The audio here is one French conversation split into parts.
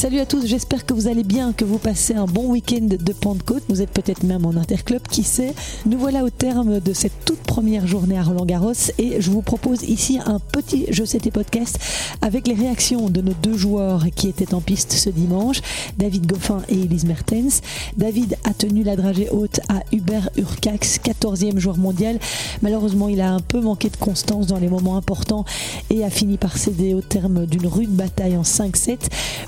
Salut à tous, j'espère que vous allez bien, que vous passez un bon week-end de Pentecôte. Vous êtes peut-être même en interclub, qui sait. Nous voilà au terme de cette toute première journée à Roland Garros et je vous propose ici un petit Je tes podcast avec les réactions de nos deux joueurs qui étaient en piste ce dimanche, David Goffin et Elise Mertens. David a tenu la dragée haute à Hubert Urcax, 14e joueur mondial. Malheureusement, il a un peu manqué de constance dans les moments importants et a fini par céder au terme d'une rude bataille en 5-7.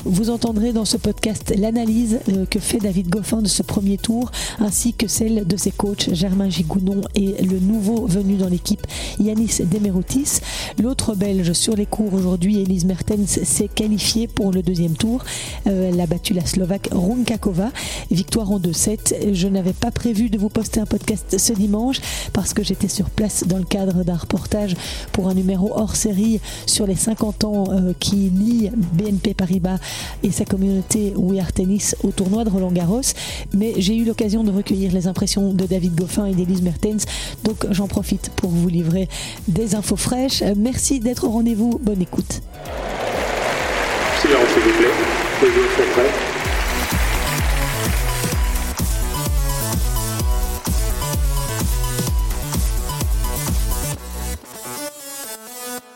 Vous entendrez dans ce podcast l'analyse euh, que fait David Goffin de ce premier tour, ainsi que celle de ses coachs Germain Gigounon et le nouveau venu dans l'équipe Yanis Demeroutis. L'autre belge sur les cours aujourd'hui, Elise Mertens, s'est qualifiée pour le deuxième tour. Euh, elle a battu la Slovaque Runkakova. Victoire en 2-7. Je n'avais pas prévu de vous poster un podcast ce dimanche parce que j'étais sur place dans le cadre d'un reportage pour un numéro hors série sur les 50 ans euh, qui lient BNP Paribas et sa communauté We Are Tennis au tournoi de Roland Garros. Mais j'ai eu l'occasion de recueillir les impressions de David Goffin et d'Elise Mertens, donc j'en profite pour vous livrer des infos fraîches. Merci d'être au rendez-vous, bonne écoute.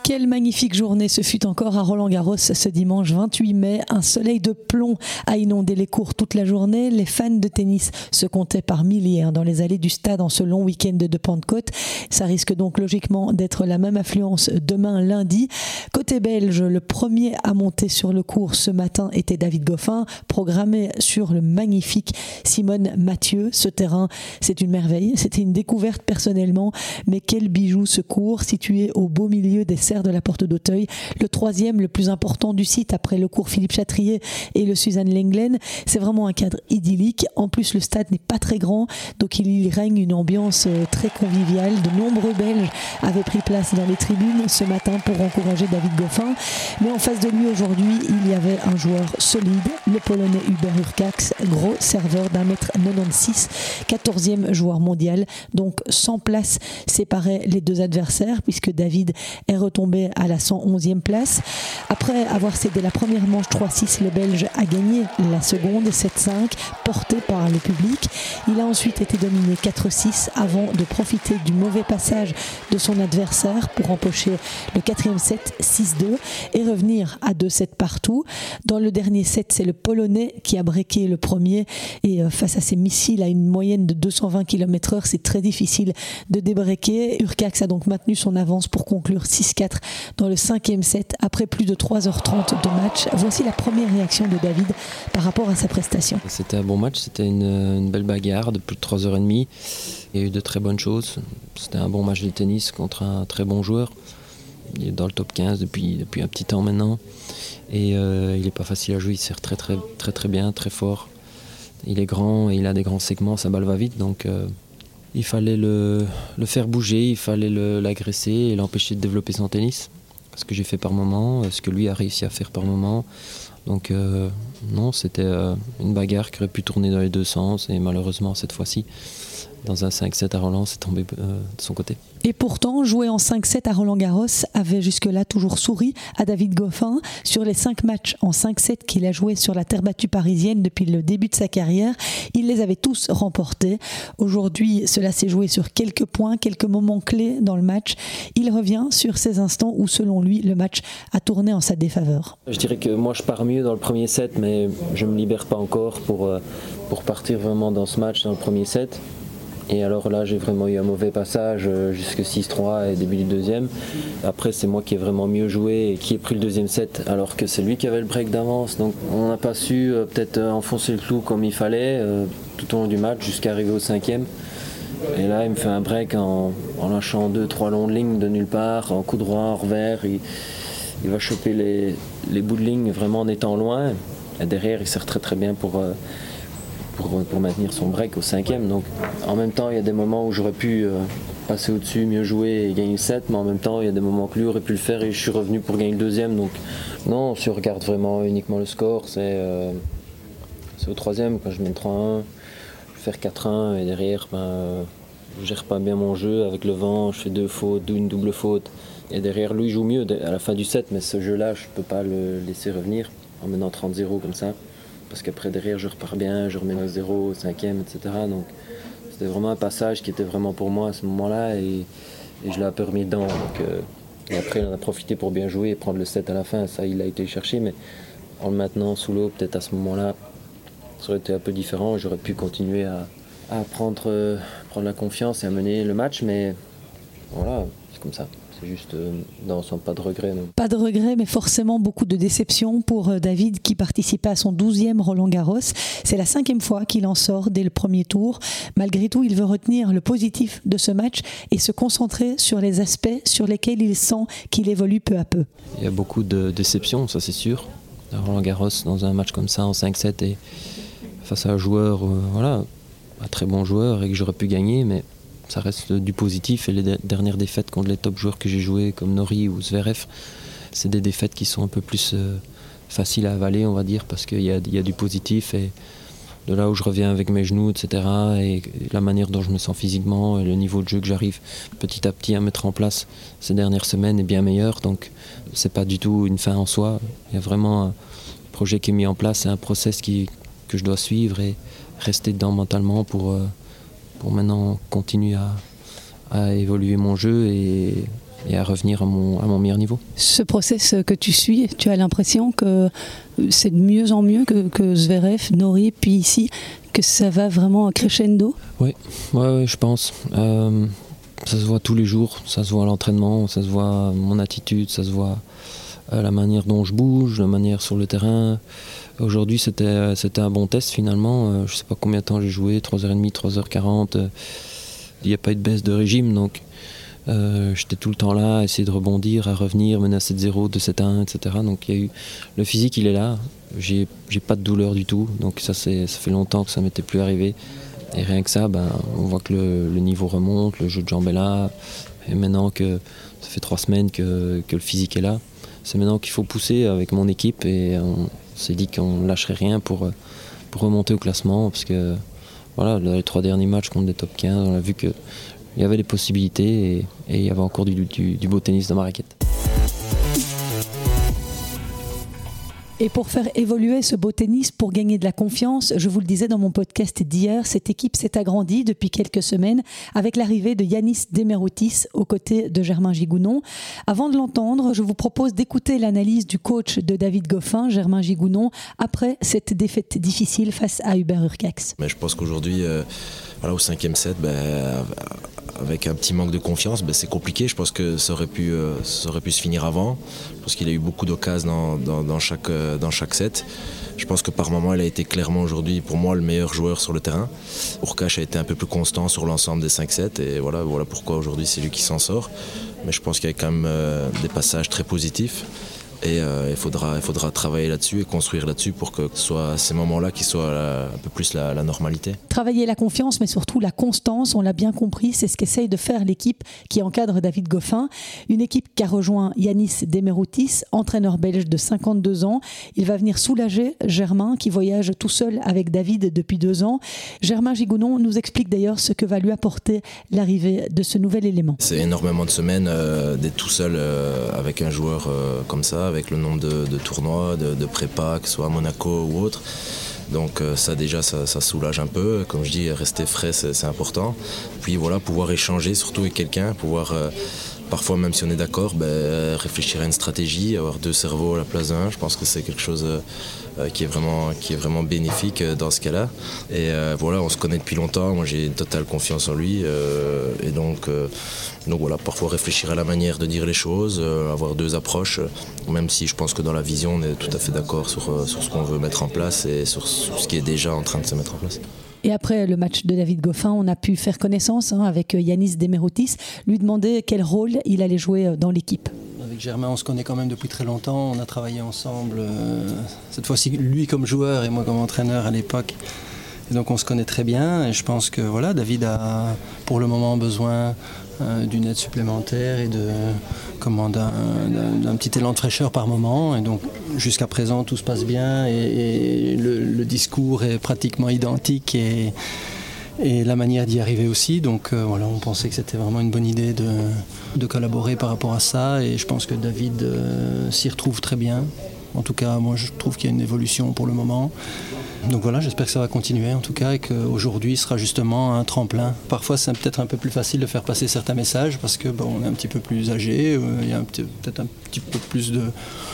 Quelle magnifique journée ce fut encore à Roland Garros ce dimanche 28 mai. Un soleil de plomb a inondé les cours toute la journée. Les fans de tennis se comptaient par milliers dans les allées du stade en ce long week-end de Pentecôte. Ça risque donc logiquement d'être la même affluence demain lundi. Côté belge, le premier à monter sur le cours ce matin était David Goffin, programmé sur le magnifique Simone Mathieu. Ce terrain, c'est une merveille. C'était une découverte personnellement, mais quel bijou ce cours situé au beau milieu des de la Porte d'Auteuil, le troisième le plus important du site après le cours Philippe Chatrier et le Suzanne Lenglen. C'est vraiment un cadre idyllique. En plus, le stade n'est pas très grand, donc il y règne une ambiance euh, très conviviale. De nombreux Belges avaient pris place dans les tribunes ce matin pour encourager David Goffin. Mais en face de lui aujourd'hui, il y avait un joueur solide, le Polonais Hubert Urcax, gros serveur d'un mètre 96, 14e joueur mondial. Donc 100 places séparaient les deux adversaires puisque David est retombé à la 111e place. Après avoir cédé la première manche 3-6, le Belge a gagné la seconde 7-5, porté par le public. Il a ensuite été dominé 4-6 avant de profiter du mauvais passage de son adversaire pour empocher le quatrième set 6-2 et revenir à 2-7 partout. Dans le dernier set, c'est le Polonais qui a breaké le premier et euh, face à ces missiles à une moyenne de 220 km/h, c'est très difficile de débreaker. Urcax a donc maintenu son avance pour conclure 6-4 dans le cinquième set après plus de 3h30 de match. Voici la première réaction de David par rapport à sa prestation. C'était un bon match, c'était une, belle bagarre de plus de 3h30. Il y a eu de très bonnes choses. C'était un bon match de tennis contre un très bon joueur. Il est dans le top 15 depuis, un petit temps maintenant. Et euh, il n'est pas facile à jouer, il sert très très très très bien, très fort. Il est grand et il a des grands segments, sa balle va vite. Donc euh, il fallait le, faire bouger, il fallait l'agresser et l'empêcher de développer son tennis. Ce que j'ai fait par moment, ce que lui a réussi à faire par moment. Donc euh, non, c'était euh, une bagarre qui aurait pu tourner dans les deux sens et malheureusement cette fois-ci, dans un 5-7 à Roland, c'est tombé euh, de son côté. Et pourtant, jouer en 5-7 à Roland Garros avait jusque-là toujours souri à David Goffin. Sur les 5 matchs en 5-7 qu'il a joué sur la terre battue parisienne depuis le début de sa carrière, il les avait tous remportés. Aujourd'hui, cela s'est joué sur quelques points, quelques moments clés dans le match. Il revient sur ces instants où, selon lui, le match a tourné en sa défaveur. Je dirais que moi, je pars mieux dans le premier set, mais je ne me libère pas encore pour, euh, pour partir vraiment dans ce match, dans le premier set. Et alors là, j'ai vraiment eu un mauvais passage euh, jusque 6-3 et début du deuxième. Après, c'est moi qui ai vraiment mieux joué et qui ai pris le deuxième set, alors que c'est lui qui avait le break d'avance. Donc on n'a pas su euh, peut-être enfoncer le clou comme il fallait tout au long du match jusqu'à arriver au cinquième. Et là, il me fait un break en, lâchant deux, trois longues lignes de nulle part, en coup droit, en revers. Il, va choper les, bouts de ligne vraiment en étant loin. Et derrière, il sert très très bien pour, euh, pour, maintenir son break au cinquième. Donc en même temps, il y a des moments où j'aurais pu euh, passer au-dessus, mieux jouer et gagner le 7, mais en même temps, il y a des moments que lui aurait pu le faire et je suis revenu pour gagner le deuxième. Donc non, si on regarde vraiment uniquement le score, c'est euh, au troisième quand je mets 3-1, je faire 4-1 et derrière, ben, je gère pas bien mon jeu avec le vent, je fais deux fautes, une double faute. Et derrière, lui joue mieux à la fin du set, mais ce jeu-là, je peux pas le laisser revenir. en menant 30-0 comme ça. Parce qu'après derrière je repars bien, je remets 0, 5e, etc. Donc c'était vraiment un passage qui était vraiment pour moi à ce moment-là et, je l'ai remis dedans. Euh, et après on a profité pour bien jouer et prendre le 7 à la fin. Ça il a été cherché mais en le maintenant sous l'eau peut-être à ce moment-là ça aurait été un peu différent. J'aurais pu continuer à, prendre, euh, prendre la confiance et à mener le match mais voilà c'est comme ça. C'est juste, euh, non, sans pas de regret. Pas de regret, mais forcément beaucoup de déception pour euh, David qui participait à son 12e Roland Garros. C'est la cinquième fois qu'il en sort dès le premier tour. Malgré tout, il veut retenir le positif de ce match et se concentrer sur les aspects sur lesquels il sent qu'il évolue peu à peu. Il y a beaucoup de déceptions, ça c'est sûr. Roland Garros dans un match comme ça en 5-7 et face à un joueur, euh, voilà, un très bon joueur et que j'aurais pu gagner, mais ça reste du positif. Et les dernières défaites contre les top joueurs que j'ai joués, comme Nori ou Zverev, c'est des défaites qui sont un peu plus euh, faciles à avaler, on va dire, parce qu'il y, a, du positif. Et de là où je reviens avec mes genoux, etc., et la manière dont je me sens physiquement, et le niveau de jeu que j'arrive petit à petit à mettre en place ces dernières semaines est bien meilleur. Donc, c'est pas du tout une fin en soi. Il y a vraiment un projet qui est mis en place, c'est un process qui, que je dois suivre et rester dedans mentalement pour. Euh, pour maintenant continuer à, évoluer mon jeu et, à revenir à mon, à mon, meilleur niveau. Ce process que tu suis, tu as l'impression que c'est de mieux en mieux que, que Zverev, Nori, puis ici, que ça va vraiment crescendo? Oui, ouais, je pense. Euh, ça se voit tous les jours, ça se voit à l'entraînement, ça se voit mon attitude, ça se voit la manière dont je bouge, la manière sur le terrain. Aujourd'hui, c'était, c'était un bon test finalement. Euh, je ne sais pas combien de temps j'ai joué, 3h30, 3h40. Il n'y a pas eu de baisse de régime, donc euh, j'étais tout le temps là, à essayer de rebondir, à revenir, mener à 7-0, 2-7-1, etc. Donc il y a le physique, il est là. J'ai, j'ai pas de douleur du tout, donc ça, c'est, ça fait longtemps que ça m'était plus arrivé. Et rien que ça, ben, on voit que le, niveau remonte, le jeu de jambes est là. Et maintenant que ça fait trois semaines que le physique est là, c'est maintenant qu'il faut pousser avec mon équipe et on, s'est dit qu'on lâcherait rien pour, euh, remonter au classement parce que voilà, les trois derniers matchs contre des top 15, on a vu qu'il y avait des possibilités et, il y avait encore du, du beau tennis dans ma raquette. Et pour faire évoluer ce beau tennis, pour gagner de la confiance, je vous le disais dans mon podcast d'hier, cette équipe s'est agrandie depuis quelques semaines avec l'arrivée de Yanis Demeroutis aux côtés de Germain Gigounon. Avant de l'entendre, je vous propose d'écouter l'analyse du coach de David Goffin, Germain Gigounon, après cette défaite difficile face à Hubert Urcax. Mais je pense qu'aujourd'hui, euh, voilà, au cinquième set, ben, avec un petit manque de confiance, ben, c'est compliqué. Je pense que ça aurait pu, euh, ça aurait pu se finir avant. parce qu'il a eu beaucoup d'occasions dans, chaque, euh, dans chaque set. Je pense que par moment, il a été clairement aujourd'hui, pour moi, le meilleur joueur sur le terrain. Urkash a été un peu plus constant sur l'ensemble des 5 sets. Et voilà, voilà pourquoi aujourd'hui, c'est lui qui s'en sort. Mais je pense qu'il y a quand même euh, des passages très positifs. Et euh, il, faudra, il faudra travailler là-dessus et construire là-dessus pour que ce soit ces moments-là qui soient un peu plus la, normalité. Travailler la confiance, mais surtout la constance, on l'a bien compris, c'est ce qu'essaye de faire l'équipe qui encadre David Goffin. Une équipe qui a rejoint Yanis Demeroutis, entraîneur belge de 52 ans. Il va venir soulager Germain qui voyage tout seul avec David depuis deux ans. Germain Gigounon nous explique d'ailleurs ce que va lui apporter l'arrivée de ce nouvel élément. C'est énormément de semaines euh, d'être tout seul euh, avec un joueur comme ça avec le nombre de, tournois, de, prépa, que ce soit à Monaco ou autre. Donc euh, ça déjà ça, soulage un peu. Comme je dis, rester frais c'est important. Puis voilà, pouvoir échanger surtout avec quelqu'un, pouvoir euh, parfois même si on est d'accord, ben, réfléchir à une stratégie, avoir deux cerveaux à la place d'un. Je pense que c'est quelque chose euh, euh, qui est vraiment qui est vraiment bénéfique euh, dans ce cas-là. Et euh, voilà, on se connaît depuis longtemps. Moi, j'ai une totale confiance en lui. et donc donc voilà, parfois réfléchir à la manière de dire les choses, avoir deux approches, même si je pense que dans la vision, on est tout à fait d'accord sur, sur ce qu'on veut mettre en place et sur, ce qui est déjà en train de se mettre en place. Et après le match de David Goffin, on a pu faire connaissance hein, avec Yanis Demeroutis, lui demander quel rôle il allait jouer dans l'équipe. Germain, on se connaît quand même depuis très longtemps. On a travaillé ensemble, euh, cette fois-ci lui comme joueur et moi comme entraîneur à l'époque. Et donc on se connaît très bien. Et je pense que voilà, David a pour le moment besoin euh, d'une aide supplémentaire et d'un, petit élan de fraîcheur par moment. Et donc jusqu'à présent tout se passe bien et, le, discours est pratiquement identique et et la manière d'y arriver aussi. Donc euh, voilà, on pensait que c'était vraiment une bonne idée de, collaborer par rapport à ça et je pense que David euh, s'y retrouve très bien. En tout cas, moi je trouve qu'il y a une évolution pour le moment. Donc voilà, j'espère que ça va continuer en tout cas et qu'aujourd'hui sera justement un tremplin. Parfois c'est peut-être un peu plus facile de faire passer certains messages parce que bon, on est un petit peu plus âgé, euh, il y a peut-être un petit peu plus de...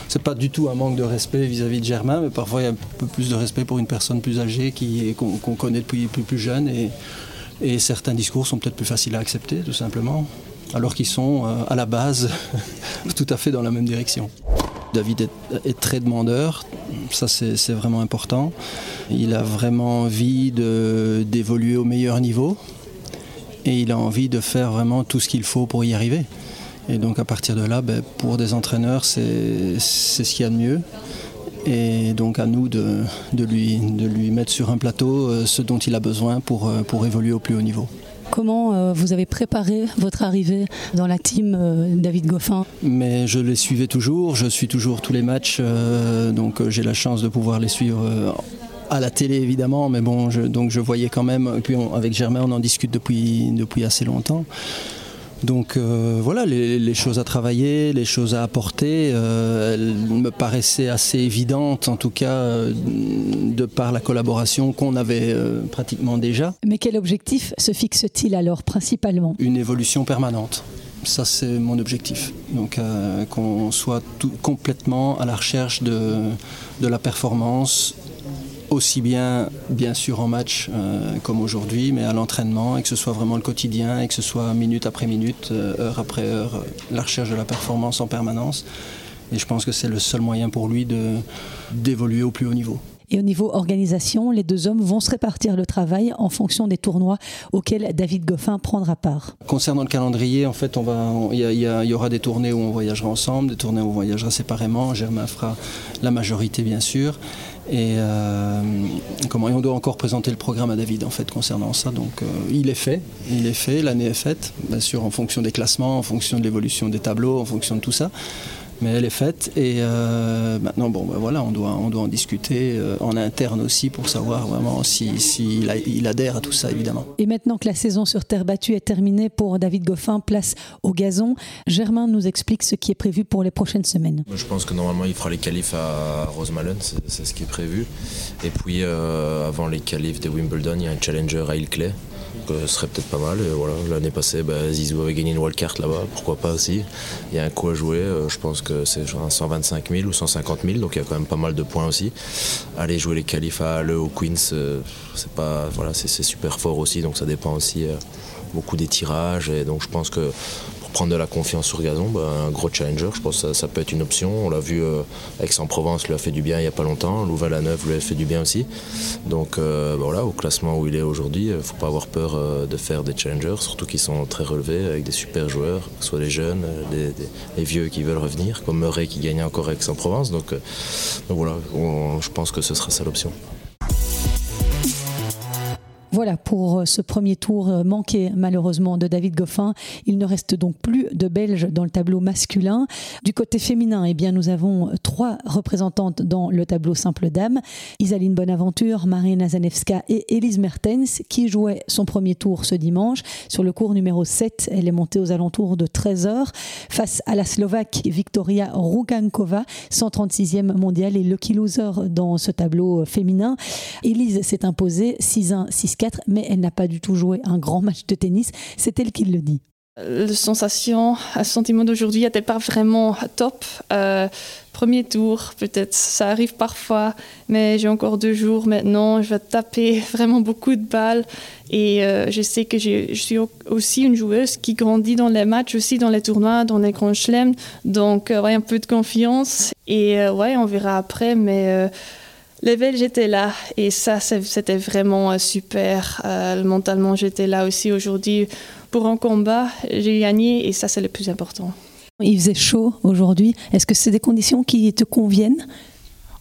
C'est pas du tout un manque de respect vis-à-vis de Germain, mais parfois il y a un peu plus de respect pour une personne plus âgée qu'on connaît depuis plus, jeune et, et certains discours sont peut-être plus faciles à accepter tout simplement, alors qu'ils sont euh, à la base tout à fait dans la même direction. David est, très demandeur, ça c'est vraiment important. Il a vraiment envie d'évoluer au meilleur niveau et il a envie de faire vraiment tout ce qu'il faut pour y arriver. Et donc à partir de là, ben, pour des entraîneurs, c'est ce qu'il y a de mieux. Et donc à nous de, lui, de lui mettre sur un plateau euh, ce dont il a besoin pour, euh, pour évoluer au plus haut niveau. Comment euh, vous avez préparé votre arrivée dans la team David Goffin? Mais je les suivais toujours, je suis toujours tous les matchs, donc j'ai la chance de pouvoir les suivre à la télé évidemment, mais bon, donc je voyais quand même, et puis avec Germain on en discute depuis, depuis assez longtemps. Donc euh, voilà, les, choses à travailler, les choses à apporter, euh, elles me paraissaient assez évidentes, en tout cas euh, de par la collaboration qu'on avait pratiquement déjà. Mais quel objectif se fixe-t-il alors principalement? Une évolution permanente. Ça, c'est mon objectif. Donc, qu'on soit tout, complètement à la recherche de, de la performance aussi bien, bien sûr, en match euh, comme aujourd'hui, mais à l'entraînement, et que ce soit vraiment le quotidien, et que ce soit minute après minute, euh, heure après heure, la recherche de la performance en permanence. Et je pense que c'est le seul moyen pour lui d'évoluer au plus haut niveau. Et au niveau organisation, les deux hommes vont se répartir le travail en fonction des tournois auxquels David Goffin prendra part. Concernant le calendrier, en fait, il y, aura des tournées où on voyagera ensemble, des tournées où on voyagera séparément. Germain fera la majorité, bien sûr. Et, euh, comment, on doit encore présenter le programme à David en fait concernant ça. Donc euh, il est fait, il est fait, l'année est faite, bien sûr en fonction des classements, en fonction de l'évolution des tableaux, en fonction de tout ça mais elle est faite. Et euh, maintenant, bon, ben voilà, on doit, on doit en discuter euh, en interne aussi pour savoir vraiment s'il si, il adhère à tout ça, évidemment. Et maintenant que la saison sur terre battue est terminée pour David Goffin, place au gazon, Germain nous explique ce qui est prévu pour les prochaines semaines. Je pense que normalement, il fera les qualifs à Rosemalen, c'est ce qui est prévu. Et puis, euh, avant les qualifs de Wimbledon, il y a un challenger à Ilkley ce serait peut-être pas mal. voilà, L'année passée, bah, Zizou avait gagné une wildcard là-bas, pourquoi pas aussi. Il y a un coup à jouer, euh, je pense que c'est genre 125 000 ou 150 000, donc il y a quand même pas mal de points aussi. Aller jouer les qualifs à Le au Queens, euh, c'est pas voilà, c'est super fort aussi, donc ça dépend aussi euh, beaucoup des tirages. Et donc je pense que prendre de la confiance sur gazon, bah, un gros challenger, je pense que ça, peut être une option. On l'a vu, euh, Aix-en-Provence lui a fait du bien il n'y a pas longtemps, Louvain-la-Neuve lui a fait du bien aussi. Donc euh, bah, voilà, au classement où il est aujourd'hui, il ne faut pas avoir peur euh, de faire des challengers, surtout qu'ils sont très relevés avec des super joueurs, que ce soit les jeunes, les vieux qui veulent revenir, comme Murray qui gagnait encore Aix-en-Provence. Donc, voilà, je pense que ce sera ça l'option. Voilà pour euh, ce premier tour euh, manqué malheureusement de David Goffin. Il ne reste donc plus de Belges dans le tableau masculin. Du côté féminin, eh bien, nous avons trois représentantes dans le tableau simple dame. Isaline Bonaventure, Marina Zanevska et Elise Mertens qui jouaient son premier tour ce dimanche. Sur le cours numéro 7, elle est montée aux alentours de 13 heures face à la Slovaque Victoria Rugankova, 136e mondiale et lucky loser dans ce tableau féminin. Elise s'est imposée 6-1, 6-4 mais elle n'a pas du tout joué un grand match de tennis. C'est elle qui le dit. La sensation, le sentiment d'aujourd'hui n'était pas vraiment top? Euh, premier tour, peut-être, ça arrive parfois, mais j'ai encore deux jours maintenant. Je vais taper vraiment beaucoup de balles et euh, je sais que je suis aussi une joueuse qui grandit dans les matchs, aussi dans les tournois, dans les grands chelems. Donc, euh, ouais, un peu de confiance et ouais, on verra après, mais les Belges étaient là et ça, c'était vraiment euh, super. Euh, mentalement, j'étais là aussi aujourd'hui pour un combat. J'ai gagné et ça, c'est le plus important. Il faisait chaud aujourd'hui. Est-ce que c'est des conditions qui te conviennent?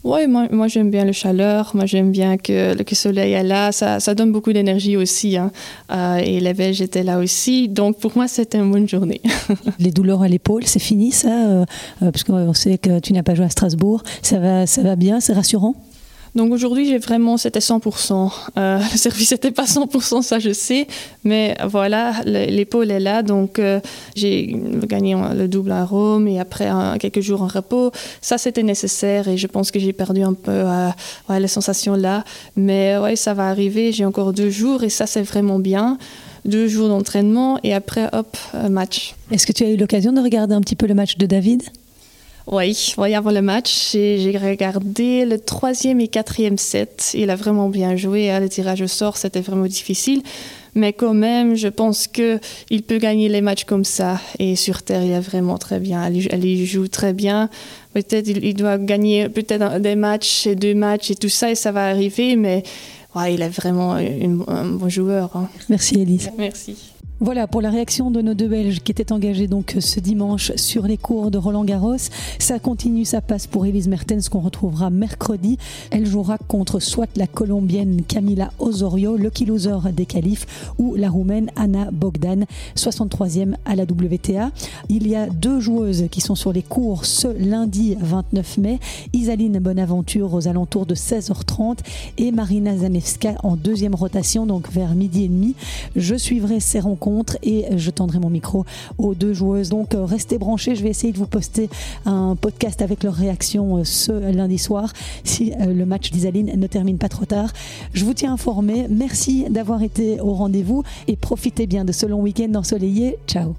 Oui, moi, j'aime bien le chaleur, moi j'aime bien que le soleil est là, ça, donne beaucoup d'énergie aussi. Hein. Euh, et les Belges étaient là aussi, donc pour moi c'était une bonne journée. Les douleurs à l'épaule, c'est fini ça Parce qu'on sait que tu n'as pas joué à Strasbourg, ça va, ça va bien, c'est rassurant? Donc aujourd'hui, j'ai vraiment, c'était 100%. Euh, le service n'était pas 100%, ça je sais, mais voilà, l'épaule est là, donc euh, j'ai gagné le double à Rome et après quelques jours en repos. Ça, c'était nécessaire et je pense que j'ai perdu un peu euh, ouais, les sensations là, mais ouais, ça va arriver. J'ai encore deux jours et ça, c'est vraiment bien. Deux jours d'entraînement et après, hop, match. Est-ce que tu as eu l'occasion de regarder un petit peu le match de David? Oui, oui, avant le match, j'ai regardé le troisième et quatrième set. Il a vraiment bien joué. Hein. Le tirage au sort, c'était vraiment difficile. Mais quand même, je pense qu'il peut gagner les matchs comme ça. Et sur Terre, il est vraiment très bien. Elle, joue très bien. Peut-être il, doit gagner peut-être des matchs et deux matchs et tout ça, et ça va arriver. Mais ouais, il est vraiment un bon joueur. Hein. Merci, Elise. Merci. Voilà pour la réaction de nos deux Belges qui étaient engagés donc ce dimanche sur les cours de Roland Garros. Ça continue, ça passe pour Elise Mertens qu'on retrouvera mercredi. Elle jouera contre soit la Colombienne Camila Osorio, lucky loser des qualifs, ou la Roumaine Anna Bogdan, 63e à la WTA. Il y a deux joueuses qui sont sur les cours ce lundi 29 mai. Isaline Bonaventure aux alentours de 16h30 et Marina Zanevska en deuxième rotation, donc vers midi et demi. Je suivrai ces rencontres et je tendrai mon micro aux deux joueuses. Donc euh, restez branchés, je vais essayer de vous poster un podcast avec leurs réactions euh, ce lundi soir si euh, le match d'Isaline ne termine pas trop tard. Je vous tiens informé. Merci d'avoir été au rendez-vous et profitez bien de ce long week-end ensoleillé. Ciao.